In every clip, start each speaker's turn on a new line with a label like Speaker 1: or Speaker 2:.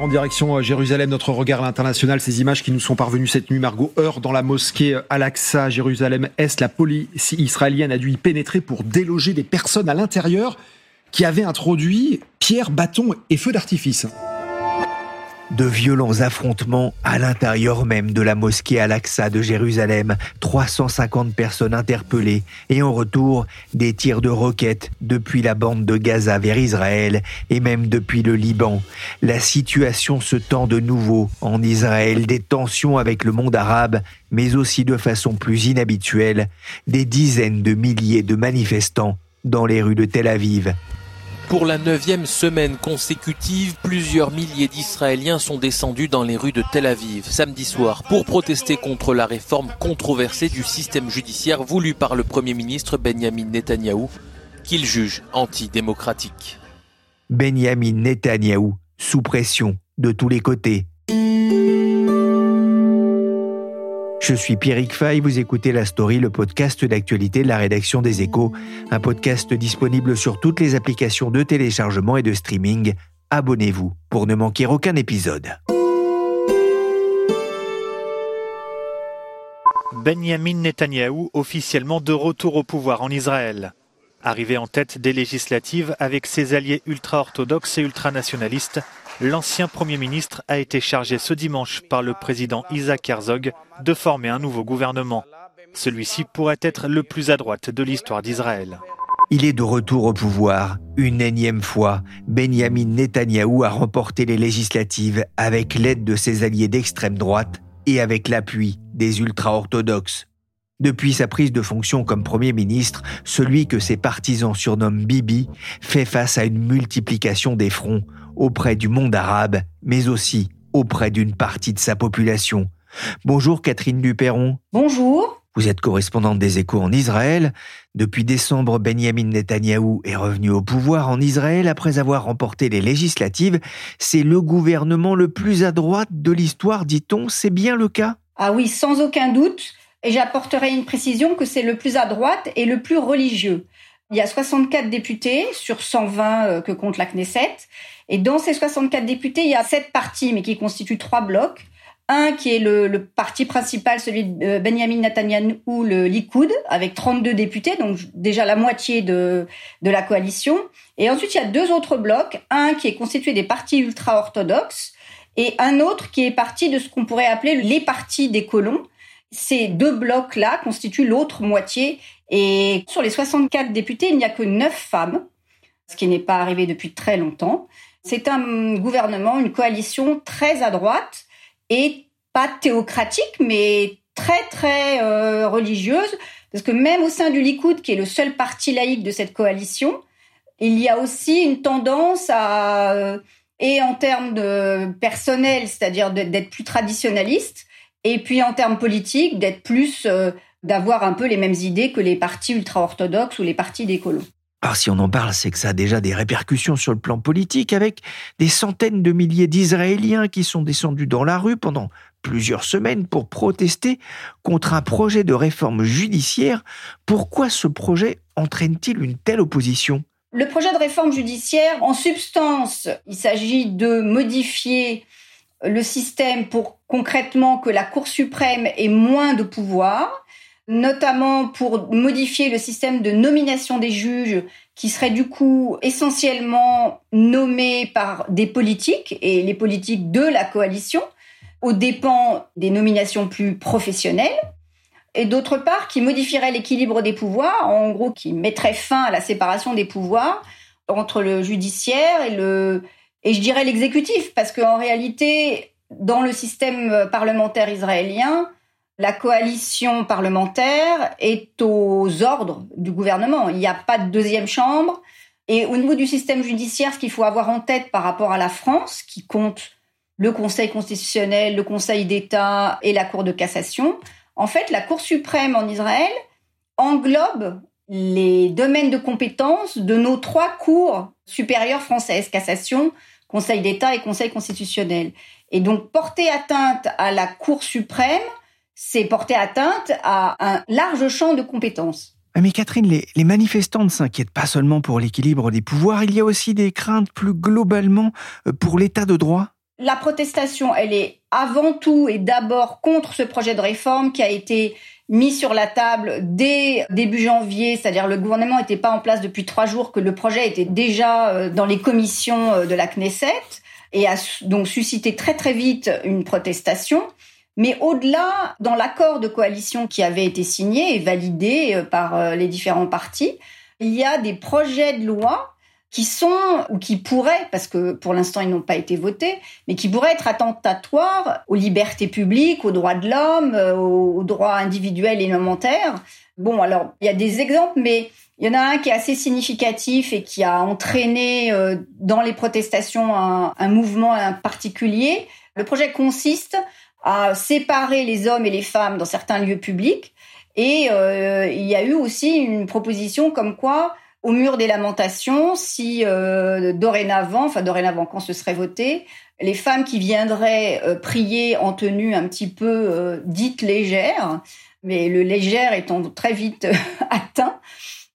Speaker 1: En direction euh, Jérusalem, notre regard à l'international, ces images qui nous sont parvenues cette nuit, Margot, heure dans la mosquée euh, Al-Aqsa, Jérusalem-Est, la police israélienne a dû y pénétrer pour déloger des personnes à l'intérieur qui avaient introduit pierres, bâtons et feux d'artifice
Speaker 2: de violents affrontements à l'intérieur même de la mosquée Al-Aqsa de Jérusalem, 350 personnes interpellées et en retour des tirs de roquettes depuis la bande de Gaza vers Israël et même depuis le Liban. La situation se tend de nouveau en Israël, des tensions avec le monde arabe, mais aussi de façon plus inhabituelle, des dizaines de milliers de manifestants dans les rues de Tel Aviv.
Speaker 3: Pour la neuvième semaine consécutive, plusieurs milliers d'Israéliens sont descendus dans les rues de Tel Aviv samedi soir pour protester contre la réforme controversée du système judiciaire voulu par le Premier ministre Benjamin Netanyahou, qu'il juge antidémocratique.
Speaker 2: Benjamin Netanyahou, sous pression de tous les côtés, Je suis Pierrick Fay, vous écoutez La Story, le podcast d'actualité de la rédaction des Échos, un podcast disponible sur toutes les applications de téléchargement et de streaming. Abonnez-vous pour ne manquer aucun épisode.
Speaker 4: Benjamin Netanyahou officiellement de retour au pouvoir en Israël. Arrivé en tête des législatives avec ses alliés ultra-orthodoxes et ultranationalistes, l'ancien Premier ministre a été chargé ce dimanche par le président Isaac Herzog de former un nouveau gouvernement. Celui-ci pourrait être le plus à droite de l'histoire d'Israël.
Speaker 2: Il est de retour au pouvoir. Une énième fois, Benjamin Netanyahou a remporté les législatives avec l'aide de ses alliés d'extrême droite et avec l'appui des ultra-orthodoxes. Depuis sa prise de fonction comme Premier ministre, celui que ses partisans surnomment Bibi fait face à une multiplication des fronts auprès du monde arabe, mais aussi auprès d'une partie de sa population. Bonjour Catherine Duperron.
Speaker 5: Bonjour.
Speaker 2: Vous êtes correspondante des échos en Israël. Depuis décembre, Benjamin Netanyahou est revenu au pouvoir en Israël après avoir remporté les législatives. C'est le gouvernement le plus à droite de l'histoire, dit-on. C'est bien le cas?
Speaker 5: Ah oui, sans aucun doute. Et j'apporterai une précision que c'est le plus à droite et le plus religieux. Il y a 64 députés sur 120 euh, que compte la Knesset. Et dans ces 64 députés, il y a sept partis, mais qui constituent trois blocs. Un qui est le, parti principal, celui de euh, Benjamin Netanyahu, le Likoud, avec 32 députés, donc déjà la moitié de, de la coalition. Et ensuite, il y a deux autres blocs. Un qui est constitué des partis ultra-orthodoxes et un autre qui est parti de ce qu'on pourrait appeler les partis des colons. Ces deux blocs-là constituent l'autre moitié. Et sur les 64 députés, il n'y a que 9 femmes, ce qui n'est pas arrivé depuis très longtemps. C'est un gouvernement, une coalition très à droite et pas théocratique, mais très très euh, religieuse, parce que même au sein du Likoud, qui est le seul parti laïque de cette coalition, il y a aussi une tendance à, euh, et en termes de personnel, c'est-à-dire d'être plus traditionnaliste, et puis en termes politiques, d'être plus, euh, d'avoir un peu les mêmes idées que les partis ultra-orthodoxes ou les partis des colons.
Speaker 2: Alors si on en parle, c'est que ça a déjà des répercussions sur le plan politique, avec des centaines de milliers d'Israéliens qui sont descendus dans la rue pendant plusieurs semaines pour protester contre un projet de réforme judiciaire. Pourquoi ce projet entraîne-t-il une telle opposition?
Speaker 5: Le projet de réforme judiciaire, en substance, il s'agit de modifier le système pour concrètement que la Cour suprême ait moins de pouvoir notamment pour modifier le système de nomination des juges qui serait du coup essentiellement nommés par des politiques et les politiques de la coalition aux dépens des nominations plus professionnelles et d'autre part qui modifierait l'équilibre des pouvoirs, en gros qui mettrait fin à la séparation des pouvoirs entre le judiciaire et le et je dirais l'exécutif parce qu'en réalité dans le système parlementaire israélien La coalition parlementaire est aux ordres du gouvernement. Il n'y a pas de deuxième chambre. Et au niveau du système judiciaire, ce qu'il faut avoir en tête par rapport à la France, qui compte le Conseil constitutionnel, le Conseil d'État et la Cour de cassation, en fait, la Cour suprême en Israël englobe les domaines de compétences de nos trois cours supérieures françaises, cassation, Conseil d'État et Conseil constitutionnel. Et donc, porter atteinte à la Cour suprême, c'est porter atteinte à un large champ de compétences.
Speaker 2: Ah, mais Catherine, les, les manifestants ne s'inquiètent pas seulement pour l'équilibre des pouvoirs, il y a aussi des craintes plus globalement euh, pour l'état de droit?
Speaker 5: La protestation, elle est avant tout et d'abord contre ce projet de réforme qui a été mis sur la table dès début janvier, c'est-à-dire le gouvernement n'était pas en place depuis trois jours, que le projet était déjà euh, dans les commissions euh, de la Knesset et a donc suscité très très vite une protestation. Mais au-delà, dans l'accord de coalition qui avait été signé et validé euh, par euh, les différents partis, il y a des projets de loi qui sont ou qui pourraient, parce que pour l'instant ils n'ont pas été votés, mais qui pourraient être attentatoires aux libertés publiques, aux droits de l'homme, euh, aux droits individuels et élémentaires. Bon, alors il y a des exemples, mais il y en a un qui est assez significatif et qui a entraîné dans les protestations un, mouvement particulier. Le projet consiste à séparer les hommes et les femmes dans certains lieux publics. Et euh, il y a eu aussi une proposition comme quoi, au mur des lamentations, si euh, dorénavant, enfin dorénavant quand ce serait voté, les femmes qui viendraient euh, prier en tenue un petit peu dite légère, mais le légère étant très vite atteint,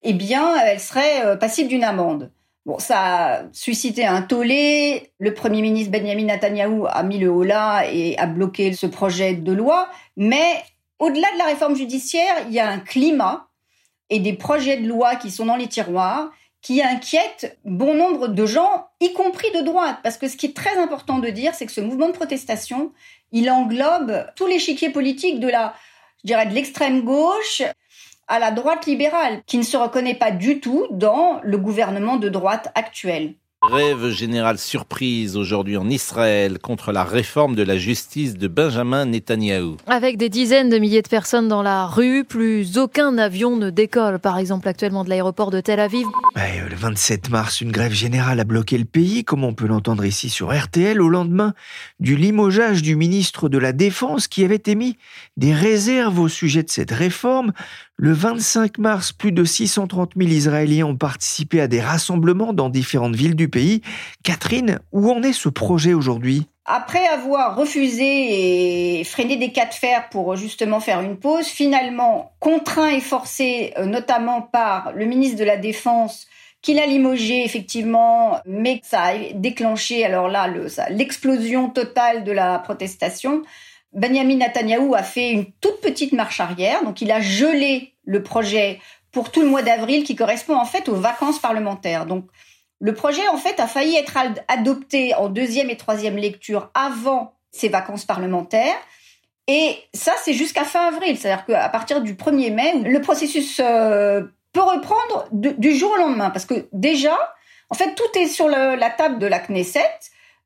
Speaker 5: eh bien, elles seraient passibles d'une amende. Bon, ça a suscité un tollé. Le Premier ministre Benjamin Netanyahou a mis le holà et a bloqué ce projet de loi. Mais au-delà de la réforme judiciaire, il y a un climat et des projets de loi qui sont dans les tiroirs qui inquiètent bon nombre de gens, y compris de droite. Parce que ce qui est très important de dire, c'est que ce mouvement de protestation, il englobe tout l'échiquier politique de la, je dirais, de l'extrême gauche à la droite libérale, qui ne se reconnaît pas du tout dans le gouvernement de droite actuel.
Speaker 6: Rêve général surprise aujourd'hui en Israël contre la réforme de la justice de Benjamin Netanyahou.
Speaker 7: Avec des dizaines de milliers de personnes dans la rue, plus aucun avion ne décolle, par exemple actuellement de l'aéroport de Tel Aviv.
Speaker 2: Euh, le 27 mars, une grève générale a bloqué le pays, comme on peut l'entendre ici sur RTL, au lendemain du limogeage du ministre de la Défense qui avait émis des réserves au sujet de cette réforme. Le 25 mars, plus de 630 000 Israéliens ont participé à des rassemblements dans différentes villes du pays. Catherine, où en est ce projet aujourd'hui?
Speaker 5: Après avoir refusé et freiné des cas de fer pour justement faire une pause, finalement contraint et forcé, euh, notamment par le ministre de la Défense, qui l'a limogé effectivement, mais ça a déclenché alors là l'explosion totale de la protestation. Benjamin Netanyahou a fait une toute petite marche arrière, donc il a gelé le projet pour tout le mois d'avril qui correspond en fait aux vacances parlementaires. Donc le projet en fait a failli être adopté en deuxième et troisième lecture avant ces vacances parlementaires. Et ça, c'est jusqu'à fin avril. C'est-à-dire qu'à partir du 1er mai, le processus euh, peut reprendre du jour au lendemain. Parce que déjà, en fait, tout est sur la table de la Knesset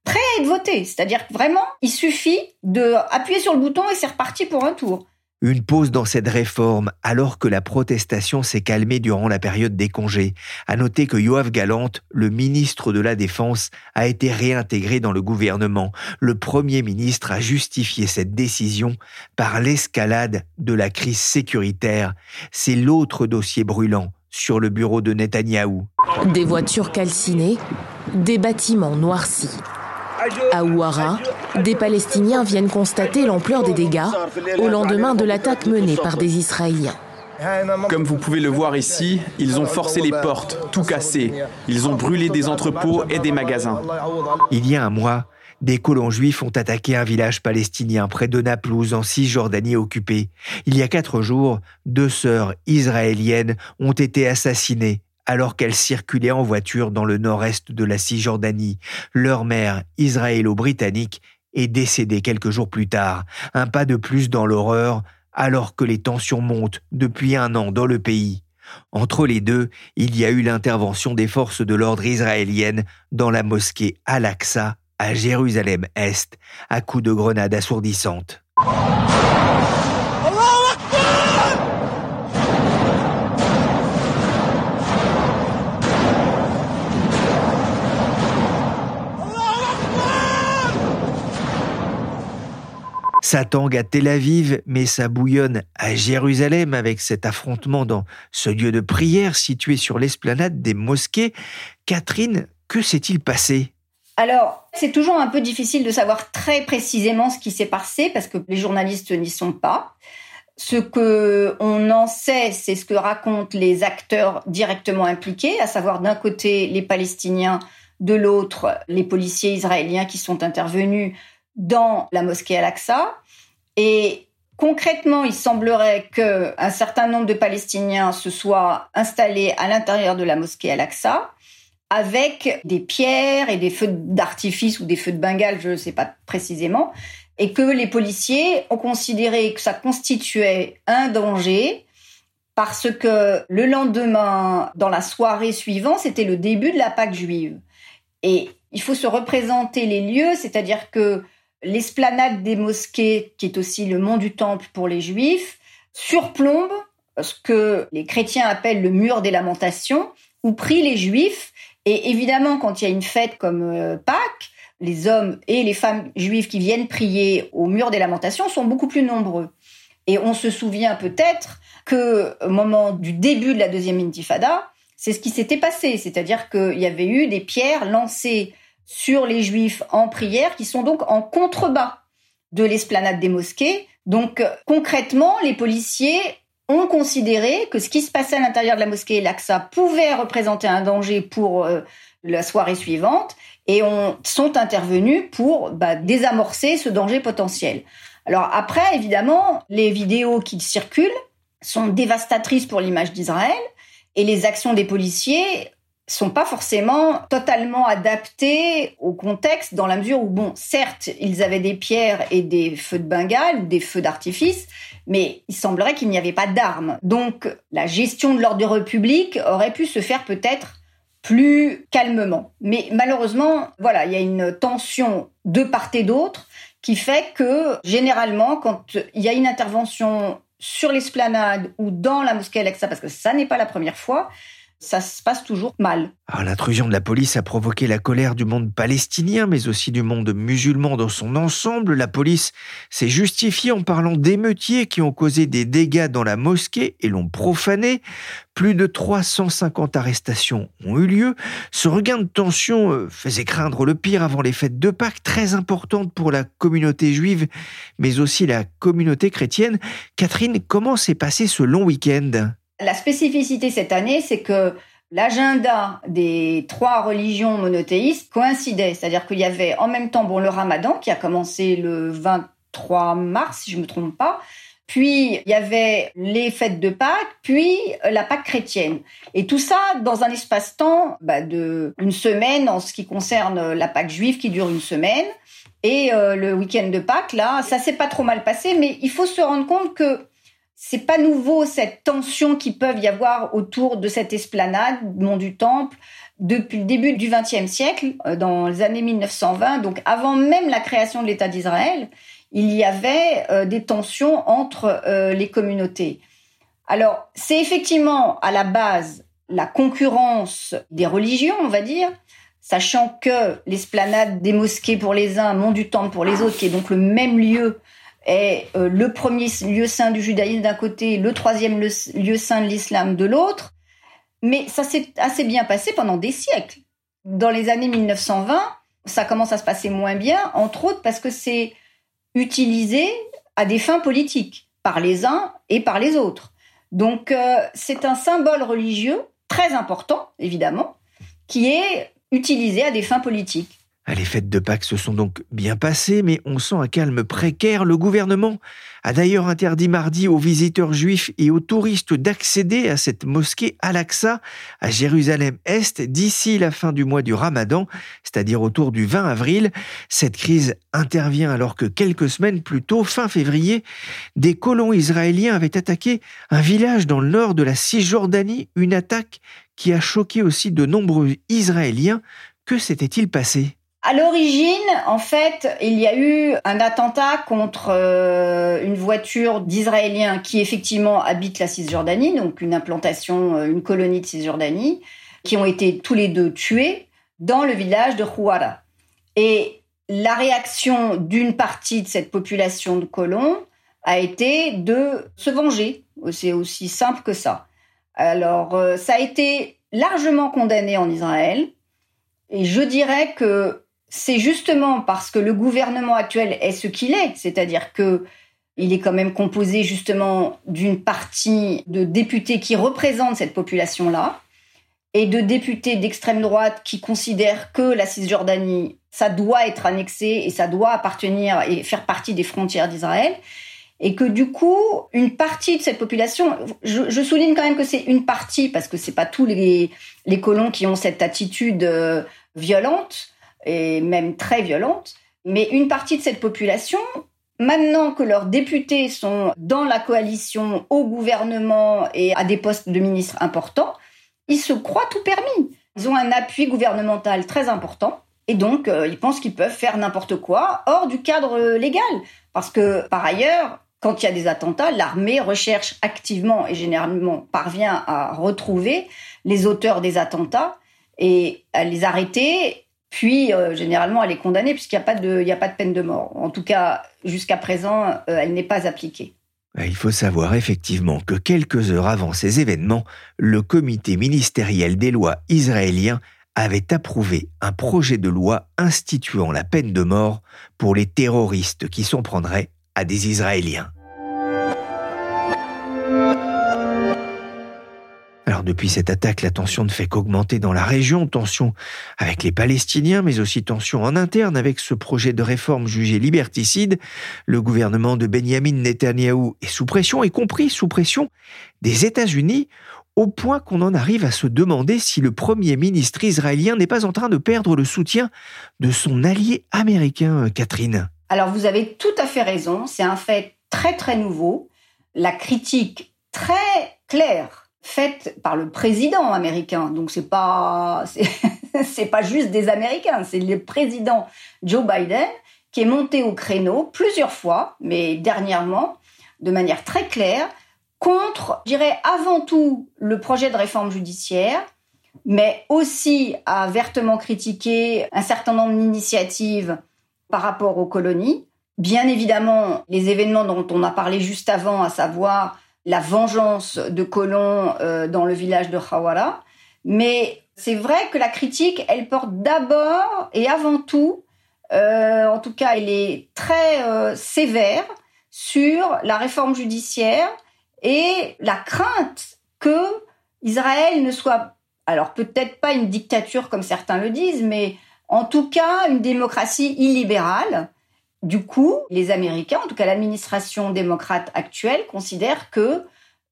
Speaker 5: prêt à être voté. C'est-à-dire que vraiment, il suffit de appuyer sur le bouton et c'est reparti pour un tour.
Speaker 2: Une pause dans cette réforme alors que la protestation s'est calmée durant la période des congés. À noter que Yoav Galante, le ministre de la Défense, a été réintégré dans le gouvernement. Le Premier ministre a justifié cette décision par l'escalade de la crise sécuritaire. C'est l'autre dossier brûlant sur le bureau de Netanyahou.
Speaker 8: Des voitures calcinées, des bâtiments noircis. À Ouara, des Palestiniens viennent constater l'ampleur des dégâts au lendemain de l'attaque menée par des Israéliens.
Speaker 9: Comme vous pouvez le voir ici, ils ont forcé les portes, tout cassé. Ils ont brûlé des entrepôts et des magasins.
Speaker 2: Il y a un mois, des colons juifs ont attaqué un village palestinien près de Naplouse en Cisjordanie occupée. Il y a quatre jours, deux sœurs israéliennes ont été assassinées alors qu'elles circulaient en voiture dans le nord-est de la Cisjordanie. Leur mère, israélo-britannique, est décédée quelques jours plus tard. Un pas de plus dans l'horreur, alors que les tensions montent depuis un an dans le pays. Entre les deux, il y a eu l'intervention des forces de l'ordre israéliennes dans la mosquée Al-Aqsa à Jérusalem-Est, à coups de grenades assourdissantes. Ça tangue à Tel Aviv, mais ça bouillonne à Jérusalem avec cet affrontement dans ce lieu de prière situé sur l'esplanade des mosquées. Catherine, que s'est-il passé?
Speaker 5: Alors, c'est toujours un peu difficile de savoir très précisément ce qui s'est passé parce que les journalistes n'y sont pas. Ce que on en sait, c'est ce que racontent les acteurs directement impliqués, à savoir d'un côté les Palestiniens, de l'autre les policiers israéliens qui sont intervenus dans la mosquée Al-Aqsa. Et concrètement, il semblerait qu'un certain nombre de Palestiniens se soient installés à l'intérieur de la mosquée Al-Aqsa avec des pierres et des feux d'artifice ou des feux de Bengale, je ne sais pas précisément, et que les policiers ont considéré que ça constituait un danger parce que le lendemain, dans la soirée suivante, c'était le début de la Pâque juive. Et il faut se représenter les lieux, c'est-à-dire que l'esplanade des mosquées, qui est aussi le mont du temple pour les juifs, surplombe ce que les chrétiens appellent le mur des lamentations, où prient les juifs. Et évidemment, quand il y a une fête comme euh, Pâques, les hommes et les femmes juives qui viennent prier au mur des lamentations sont beaucoup plus nombreux. Et on se souvient peut-être que au moment du début de la deuxième intifada, c'est ce qui s'était passé, c'est-à-dire qu'il y avait eu des pierres lancées sur les juifs en prière qui sont donc en contrebas de l'esplanade des mosquées. Donc concrètement, les policiers ont considéré que ce qui se passait à l'intérieur de la mosquée Al-Aqsa pouvait représenter un danger pour euh, la soirée suivante et ont, sont intervenus pour bah, désamorcer ce danger potentiel. Alors après, évidemment, les vidéos qui circulent sont dévastatrices pour l'image d'Israël et les actions des policiers sont pas forcément totalement adaptés au contexte dans la mesure où, bon, certes, ils avaient des pierres et des feux de Bengale des feux d'artifice, mais il semblerait qu'il n'y avait pas d'armes. Donc, la gestion de l'ordre public aurait pu se faire peut-être plus calmement. Mais malheureusement, voilà, il y a une tension de part et d'autre qui fait que, généralement, quand il y a une intervention sur l'esplanade ou dans la mosquée Alexa, parce que ça n'est pas la première fois, ça se passe toujours mal.
Speaker 2: l'intrusion de la police a provoqué la colère du monde palestinien, mais aussi du monde musulman dans son ensemble. La police s'est justifiée en parlant d'émeutiers qui ont causé des dégâts dans la mosquée et l'ont profané. Plus de 350 arrestations ont eu lieu. Ce regain de tension euh, faisait craindre le pire avant les fêtes de Pâques, très importantes pour la communauté juive, mais aussi la communauté chrétienne. Catherine, comment s'est passé ce long week-end?
Speaker 5: La spécificité cette année, c'est que l'agenda des trois religions monothéistes coïncidait. C'est-à-dire qu'il y avait en même temps bon, le ramadan qui a commencé le 23 mars, si je ne me trompe pas, puis il y avait les fêtes de Pâques, puis la Pâque chrétienne. Et tout ça dans un espace-temps bah, de une semaine en ce qui concerne la Pâque juive qui dure une semaine. Et euh, le week-end de Pâques, là, ça s'est pas trop mal passé, mais il faut se rendre compte que c'est pas nouveau cette tension qui peuvent y avoir autour de cette esplanade, Mont du Temple, depuis le début du XXe siècle, euh, dans les années 1920, donc avant même la création de l'État d'Israël, il y avait euh, des tensions entre euh, les communautés. Alors, c'est effectivement à la base la concurrence des religions, on va dire, sachant que l'esplanade des mosquées pour les uns, Mont du Temple pour les autres, qui est donc le même lieu, est euh, le premier lieu saint du judaïsme d'un côté, le troisième lieu saint de l'islam de l'autre. Mais ça s'est assez bien passé pendant des siècles. Dans les années 1920, ça commence à se passer moins bien, entre autres parce que c'est utilisé à des fins politiques, par les uns et par les autres. Donc euh, c'est un symbole religieux très important, évidemment, qui est utilisé à des fins politiques.
Speaker 2: Ah, les fêtes de Pâques se sont donc bien passées, mais on sent un calme précaire. Le gouvernement a d'ailleurs interdit mardi aux visiteurs juifs et aux touristes d'accéder à cette mosquée Al-Aqsa à Jérusalem-Est d'ici la fin du mois du Ramadan, c'est-à-dire autour du 20 avril. Cette crise intervient alors que quelques semaines plus tôt, fin février, des colons israéliens avaient attaqué un village dans le nord de la Cisjordanie, une attaque qui a choqué aussi de nombreux Israéliens. Que s'était-il passé?
Speaker 5: À l'origine, en fait, il y a eu un attentat contre euh, une voiture d'Israéliens qui effectivement habitent la Cisjordanie, donc une implantation, euh, une colonie de Cisjordanie, qui ont été tous les deux tués dans le village de Huara. Et la réaction d'une partie de cette population de colons a été de se venger. C'est aussi simple que ça. Alors, euh, ça a été largement condamné en Israël. Et je dirais que c'est justement parce que le gouvernement actuel est ce qu'il est, c'est-à-dire que il est quand même composé justement d'une partie de députés qui représentent cette population-là et de députés d'extrême droite qui considèrent que la Cisjordanie, ça doit être annexé et ça doit appartenir et faire partie des frontières d'Israël. Et que du coup, une partie de cette population, je, souligne quand même que c'est une partie parce que c'est pas tous les, colons qui ont cette attitude euh, violente, et même très violente. Mais une partie de cette population, maintenant que leurs députés sont dans la coalition, au gouvernement et à des postes de ministres importants, ils se croient tout permis. Ils ont un appui gouvernemental très important. Et donc, euh, ils pensent qu'ils peuvent faire n'importe quoi hors du cadre légal. Parce que, par ailleurs, quand il y a des attentats, l'armée recherche activement et généralement parvient à retrouver les auteurs des attentats et à les arrêter puis, euh, généralement, elle est condamnée puisqu'il n'y a, pas de, peine de mort. En tout cas, jusqu'à présent, euh, elle n'est pas appliquée.
Speaker 2: Il faut savoir effectivement que quelques heures avant ces événements, le comité ministériel des lois israélien avait approuvé un projet de loi instituant la peine de mort pour les terroristes qui s'en prendraient à des Israéliens. Alors depuis cette attaque, la tension ne fait qu'augmenter dans la région, tension avec les Palestiniens, mais aussi tension en interne avec ce projet de réforme jugé liberticide. Le gouvernement de Benjamin Netanyahou est sous pression, y compris sous pression des États-Unis, au point qu'on en arrive à se demander si le Premier ministre israélien n'est pas en train de perdre le soutien de son allié américain, Catherine.
Speaker 5: Alors vous avez tout à fait raison, c'est un fait très très nouveau. La critique très claire faite par le président américain. Donc c'est pas c'est pas juste des Américains, c'est le président Joe Biden qui est monté au créneau plusieurs fois, mais dernièrement de manière très claire contre, je dirais avant tout le projet de réforme judiciaire, mais aussi a vertement critiqué un certain nombre d'initiatives par rapport aux colonies. Bien évidemment, les événements dont on a parlé juste avant, à savoir la vengeance de colons euh, dans le village de Khawara. Mais c'est vrai que la critique, elle porte d'abord et avant tout, euh, en tout cas, elle est très euh, sévère sur la réforme judiciaire et la crainte que Israël ne soit, alors peut-être pas une dictature comme certains le disent, mais en tout cas une démocratie illibérale du coup, les Américains, en tout cas l'administration démocrate actuelle, considèrent que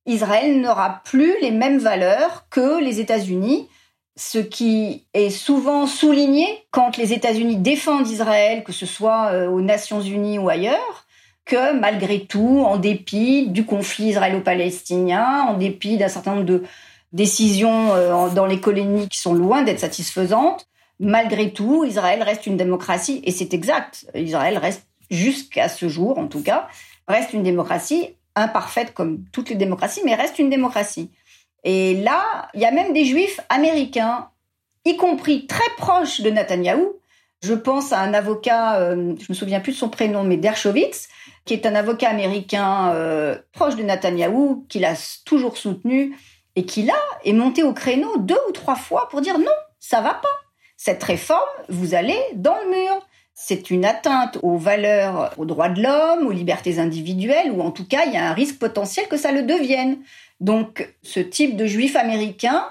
Speaker 5: Israël n'aura plus les mêmes valeurs que les États-Unis, ce qui est souvent souligné quand les États-Unis défendent Israël, que ce soit euh, aux Nations Unies ou ailleurs, que malgré tout, en dépit du conflit israélo-palestinien, en dépit d'un certain nombre de décisions euh, dans les colonies qui sont loin d'être satisfaisantes, malgré tout, Israël reste une démocratie, et c'est exact. Israël reste, jusqu'à ce jour en tout cas, reste une démocratie imparfaite comme toutes les démocraties, mais reste une démocratie. Et là, il y a même des juifs américains, y compris très proches de Netanyahou. Je pense à un avocat, euh, je me souviens plus de son prénom, mais Dershowitz, qui est un avocat américain euh, proche de Netanyahou, qu'il a toujours soutenu et qui là est monté au créneau deux ou trois fois pour dire non, ça va pas cette réforme, vous allez dans le mur. C'est une atteinte aux valeurs, aux droits de l'homme, aux libertés individuelles, ou en tout cas, il y a un risque potentiel que ça le devienne. Donc, ce type de juif américain,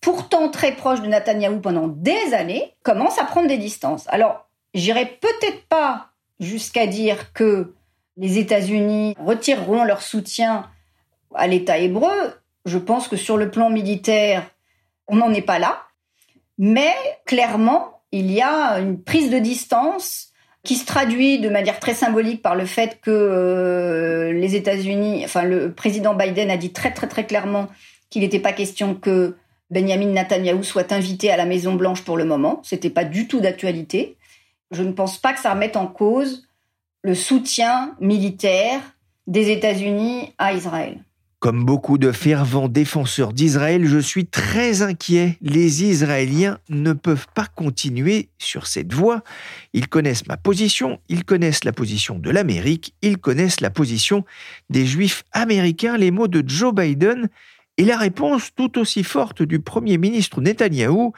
Speaker 5: pourtant très proche de Netanyahou pendant des années, commence à prendre des distances. Alors, j'irai peut-être pas jusqu'à dire que les États-Unis retireront leur soutien à l'État hébreu. Je pense que sur le plan militaire, on n'en est pas là. Mais clairement, il y a une prise de distance qui se traduit de manière très symbolique par le fait que euh, les États-Unis, enfin le président Biden a dit très très très clairement qu'il n'était pas question que Benjamin Netanyahu soit invité à la Maison Blanche pour le moment. C'était pas du tout d'actualité. Je ne pense pas que ça remette en cause le soutien militaire des États-Unis à Israël.
Speaker 2: Comme beaucoup de fervents défenseurs d'Israël, je suis très inquiet. Les Israéliens ne peuvent pas continuer sur cette voie. Ils connaissent ma position, ils connaissent la position de l'Amérique, ils connaissent la position des Juifs américains, les mots de Joe Biden et la réponse tout aussi forte du Premier ministre Netanyahou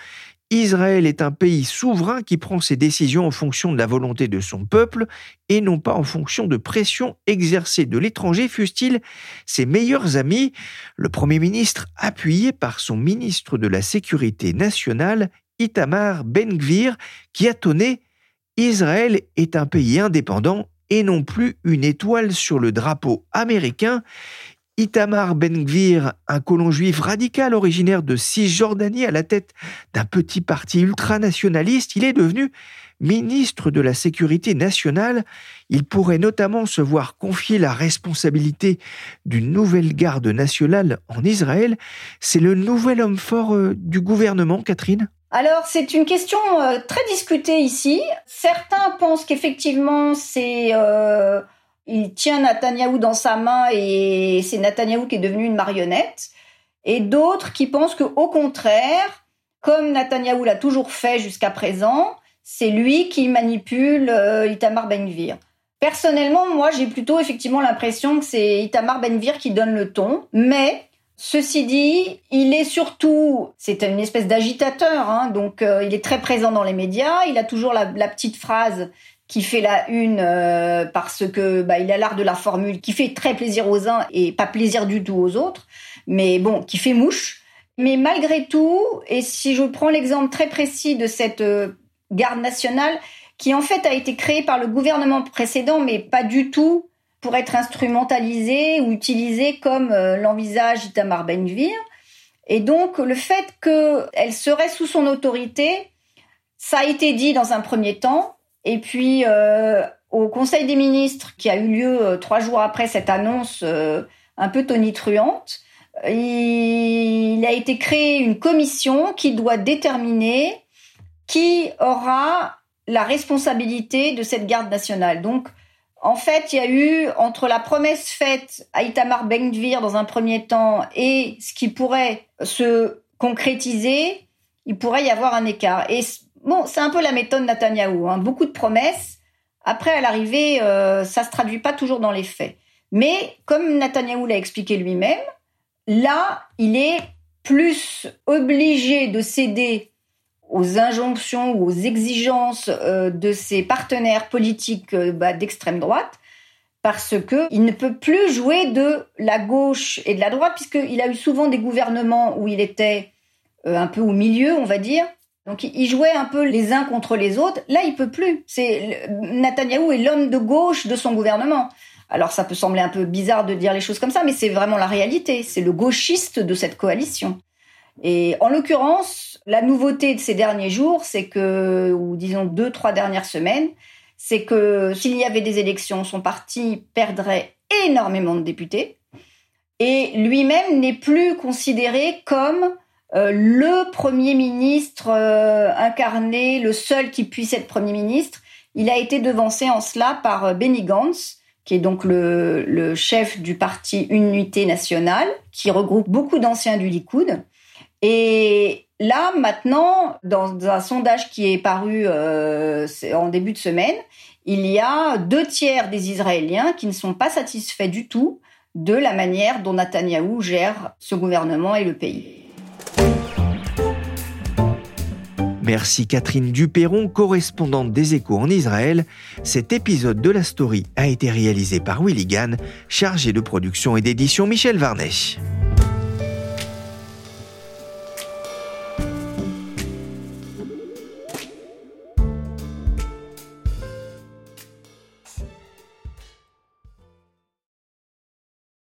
Speaker 2: Israël est un pays souverain qui prend ses décisions en fonction de la volonté de son peuple et non pas en fonction de pressions exercées de l'étranger, fussent-ils ses meilleurs amis? Le Premier ministre, appuyé par son ministre de la Sécurité nationale, Itamar Ben-Gvir, qui a tonné Israël est un pays indépendant et non plus une étoile sur le drapeau américain. Itamar Ben-Gvir, un colon juif radical originaire de Cisjordanie à la tête d'un petit parti ultranationaliste, il est devenu ministre de la Sécurité nationale. Il pourrait notamment se voir confier la responsabilité d'une nouvelle garde nationale en Israël. C'est le nouvel homme fort euh, du gouvernement, Catherine
Speaker 5: alors, c'est une question euh, très discutée ici. Certains pensent qu'effectivement, c'est euh, il tient Netanyahou dans sa main et c'est Netanyahou qui est devenu une marionnette. Et d'autres qui pensent que, au contraire, comme Netanyahou l'a toujours fait jusqu'à présent, c'est lui qui manipule euh, Itamar Ben-Gvir. Personnellement, moi, j'ai plutôt effectivement l'impression que c'est Itamar Ben-Gvir qui donne le ton, mais Ceci dit, il est surtout, c'est une espèce d'agitateur, hein, donc euh, il est très présent dans les médias. Il a toujours la petite phrase qui fait la une euh, parce que bah, il a l'art de la formule, qui fait très plaisir aux uns et pas plaisir du tout aux autres, mais bon, qui fait mouche. Mais malgré tout, et si je prends l'exemple très précis de cette euh, garde nationale, qui en fait a été créée par le gouvernement précédent, mais pas du tout pour être instrumentalisée ou utilisée comme euh, l'envisage Itamar Ben-Gvir. Et donc, le fait qu'elle serait sous son autorité, ça a été dit dans un premier temps, et puis, euh, au Conseil des ministres, qui a eu lieu euh, trois jours après cette annonce euh, un peu tonitruante, il a été créé une commission qui doit déterminer qui aura la responsabilité de cette garde nationale. Donc, en fait, il y a eu entre la promesse faite à Itamar Ben-Gvir dans un premier temps et ce qui pourrait se concrétiser, il pourrait y avoir un écart. Bon, c'est un peu la méthode Netanyahou. Hein. Beaucoup de promesses. Après, à l'arrivée, euh, ça se traduit pas toujours dans les faits. Mais comme Netanyahou l'a expliqué lui-même, là, il est plus obligé de céder aux injonctions ou aux exigences euh, de ses partenaires politiques euh, bah, d'extrême droite, parce que il ne peut plus jouer de la gauche et de la droite, puisqu'il a eu souvent des gouvernements où il était euh, un peu au milieu, on va dire, donc il jouait un peu les uns contre les autres. Là, il peut plus. C'est Netanyahou est l'homme de gauche de son gouvernement. Alors ça peut sembler un peu bizarre de dire les choses comme ça, mais c'est vraiment la réalité. C'est le gauchiste de cette coalition. Et en l'occurrence, la nouveauté de ces derniers jours, c'est que, ou disons deux, trois dernières semaines, c'est que s'il y avait des élections, son parti perdrait énormément de députés. Et lui-même n'est plus considéré comme euh, le Premier ministre euh, incarné, le seul qui puisse être Premier ministre, il a été devancé en cela par euh, Benny Gantz, qui est donc le, chef du parti Unité nationale, qui regroupe beaucoup d'anciens du Likoud. Et là, maintenant, dans un sondage qui est paru en début de semaine, il y a deux tiers des Israéliens qui ne sont pas satisfaits du tout de la manière dont Netanyahou gère ce gouvernement et le pays.
Speaker 2: Merci Catherine Duperron, correspondante des échos en Israël. Cet épisode de la story a été réalisé par Willy Gann, chargé de production et d'édition Michel Varnèche.